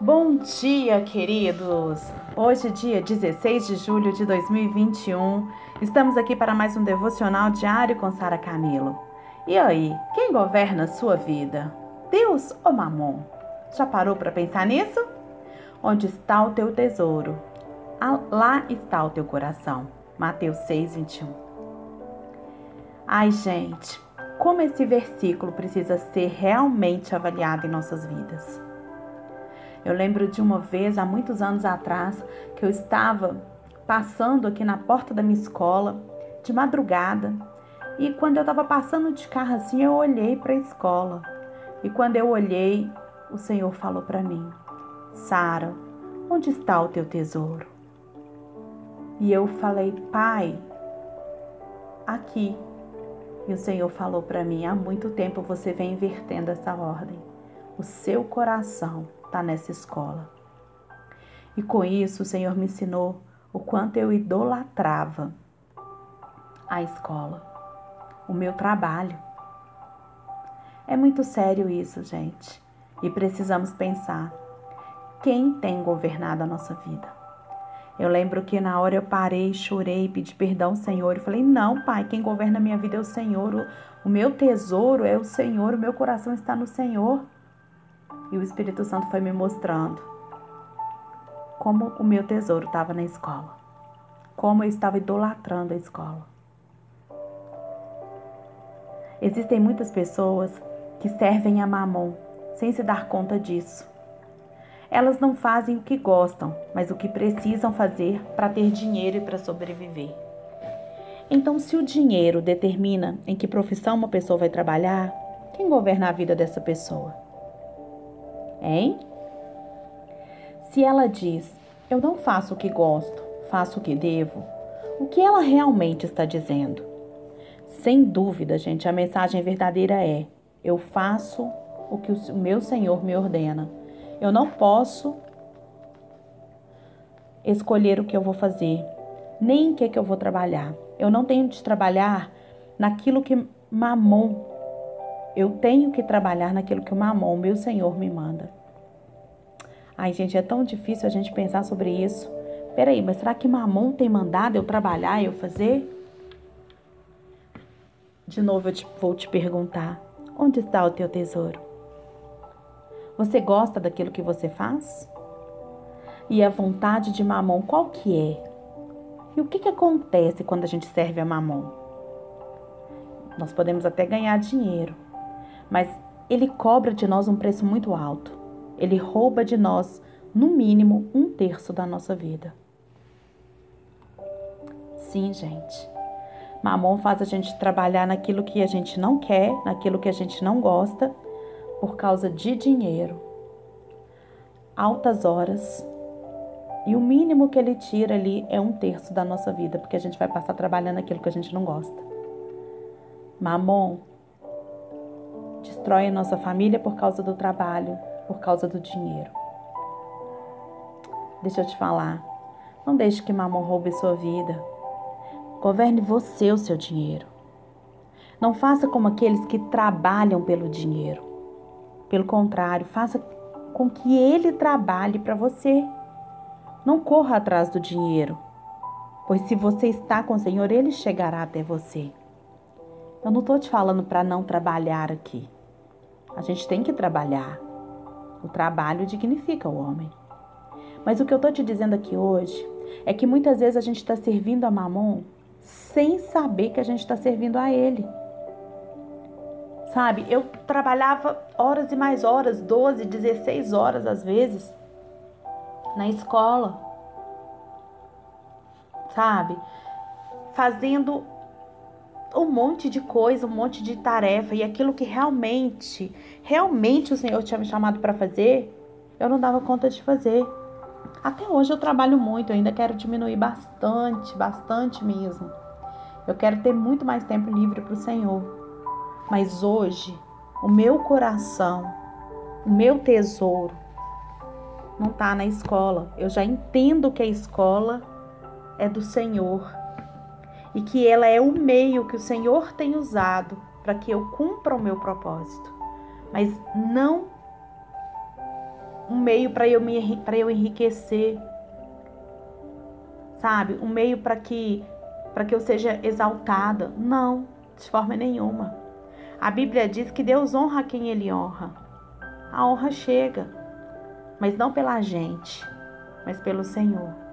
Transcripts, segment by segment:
Bom dia, queridos! Hoje, dia 16 de julho de 2021, estamos aqui para mais um devocional diário com Sara Camilo. E aí, quem governa a sua vida? Deus ou Mamon? Já parou para pensar nisso? Onde está o teu tesouro? Ah, lá está o teu coração. Mateus 6, 21. Ai, gente, como esse versículo precisa ser realmente avaliado em nossas vidas. Eu lembro de uma vez, há muitos anos atrás, que eu estava passando aqui na porta da minha escola, de madrugada, e quando eu estava passando de carro assim, eu olhei para a escola. E quando eu olhei, o Senhor falou para mim: Sara, onde está o teu tesouro? E eu falei: Pai, aqui. E o Senhor falou para mim: há muito tempo você vem invertendo essa ordem. O seu coração está nessa escola. E com isso, o Senhor me ensinou o quanto eu idolatrava a escola, o meu trabalho. É muito sério isso, gente. E precisamos pensar: quem tem governado a nossa vida? Eu lembro que na hora eu parei, chorei, pedi perdão ao Senhor e falei: Não, Pai, quem governa a minha vida é o Senhor. O, meu tesouro é o Senhor, o meu coração está no Senhor. E o Espírito Santo foi me mostrando como o meu tesouro estava na escola, como eu estava idolatrando a escola. Existem muitas pessoas que servem a mamon sem se dar conta disso. Elas não fazem o que gostam, mas o que precisam fazer para ter dinheiro e para sobreviver. Então, se o dinheiro determina em que profissão uma pessoa vai trabalhar, quem governa a vida dessa pessoa? Hein? Se ela diz, eu não faço o que gosto, faço o que devo, o que ela realmente está dizendo? Sem dúvida, gente, a mensagem verdadeira é: eu faço o que o meu Senhor me ordena. Eu não posso escolher o que eu vou fazer, nem em que, que eu vou trabalhar. Eu não tenho de trabalhar naquilo que Mamon eu tenho que trabalhar naquilo que o mamon, meu Senhor, me manda. Ai, gente, é tão difícil a gente pensar sobre isso. Peraí, mas será que mamon tem mandado eu trabalhar e eu fazer? De novo eu te, vou te perguntar: onde está o teu tesouro? Você gosta daquilo que você faz? E a vontade de mamon qual que é? E o que, que acontece quando a gente serve a mamon? Nós podemos até ganhar dinheiro, mas ele cobra de nós um preço muito alto. Ele rouba de nós, no mínimo, um terço da nossa vida. Sim, gente. Mamon faz a gente trabalhar naquilo que a gente não quer, naquilo que a gente não gosta, por causa de dinheiro. Altas horas. E o mínimo que ele tira ali é um terço da nossa vida, porque a gente vai passar trabalhando naquilo que a gente não gosta. Mamon destrói a nossa família por causa do trabalho, por causa do dinheiro. Deixa eu te falar. Não deixe que mamon roube sua vida. Governe você o seu dinheiro. Não faça como aqueles que trabalham pelo dinheiro. Pelo contrário, faça com que ele trabalhe para você. Não corra atrás do dinheiro, pois se você está com o Senhor, ele chegará até você. Eu não estou te falando para não trabalhar aqui. A gente tem que trabalhar. O trabalho dignifica o homem. Mas o que eu estou te dizendo aqui hoje é que muitas vezes a gente está servindo a Mamon sem saber que a gente está servindo a ele. Sabe, eu trabalhava horas e mais horas, 12, 16 horas às vezes, na escola. Sabe? Fazendo um monte de coisa, um monte de tarefa e aquilo que realmente, realmente o Senhor tinha me chamado para fazer, eu não dava conta de fazer. Até hoje eu trabalho muito, eu ainda quero diminuir bastante, bastante mesmo. Eu quero ter muito mais tempo livre para o Senhor. Mas hoje, o meu coração, o meu tesouro, não está na escola. Eu já entendo que a escola é do Senhor e que ela é o meio que o Senhor tem usado para que eu cumpra o meu propósito. Mas não um meio para eu me para eu enriquecer. Sabe? Um meio para que para que eu seja exaltada. Não, de forma nenhuma. A Bíblia diz que Deus honra quem ele honra. A honra chega, mas não pela gente, mas pelo Senhor.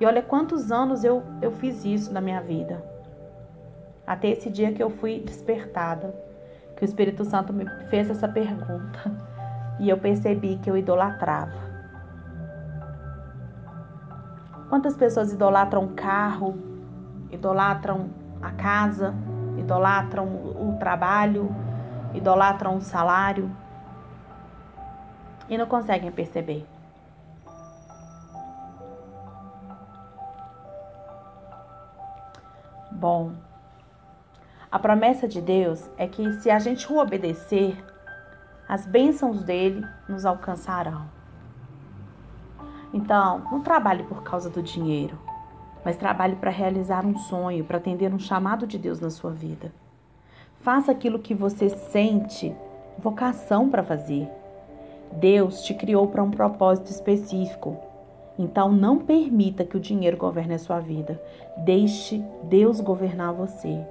E olha quantos anos eu, eu fiz isso na minha vida. Até esse dia que eu fui despertada, que o Espírito Santo me fez essa pergunta e eu percebi que eu idolatrava. Quantas pessoas idolatram o carro, idolatram a casa, idolatram o trabalho, idolatram o salário e não conseguem perceber. Bom, a promessa de Deus é que se a gente o obedecer, as bênçãos dele nos alcançarão. Então, não trabalhe por causa do dinheiro, mas trabalhe para realizar um sonho, para atender um chamado de Deus na sua vida. Faça aquilo que você sente vocação para fazer. Deus te criou para um propósito específico. Então não permita que o dinheiro governe a sua vida. Deixe Deus governar você.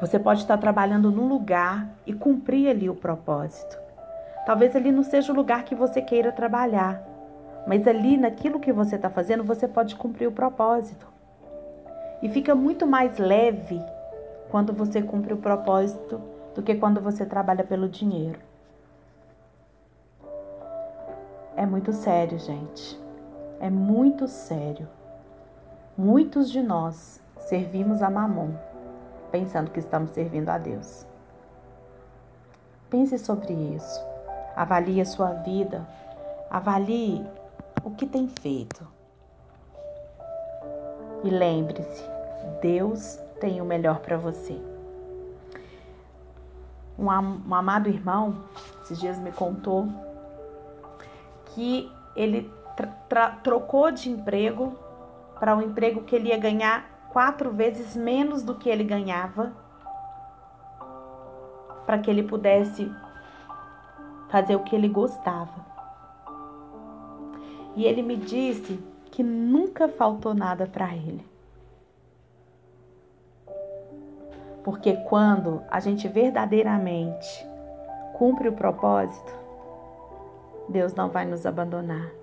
Você pode estar trabalhando num lugar e cumprir ali o propósito. Talvez ali não seja o lugar que você queira trabalhar, mas ali naquilo que você está fazendo você pode cumprir o propósito. E fica muito mais leve quando você cumpre o propósito do que quando você trabalha pelo dinheiro. É muito sério, gente é muito sério. Muitos de nós servimos a Mamon, pensando que estamos servindo a Deus. Pense sobre isso. Avalie a sua vida. Avalie o que tem feito. E lembre-se, Deus tem o melhor para você. Um, amado irmão, esses dias me contou que ele trocou de emprego para um emprego que ele ia ganhar quatro vezes menos do que ele ganhava, para que ele pudesse fazer o que ele gostava. E ele me disse que nunca faltou nada para ele. Porque quando a gente verdadeiramente cumpre o propósito, Deus não vai nos abandonar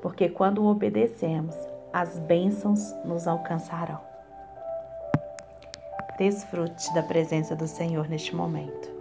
porque quando obedecemos, as bênçãos nos alcançarão. Desfrute da presença do Senhor neste momento.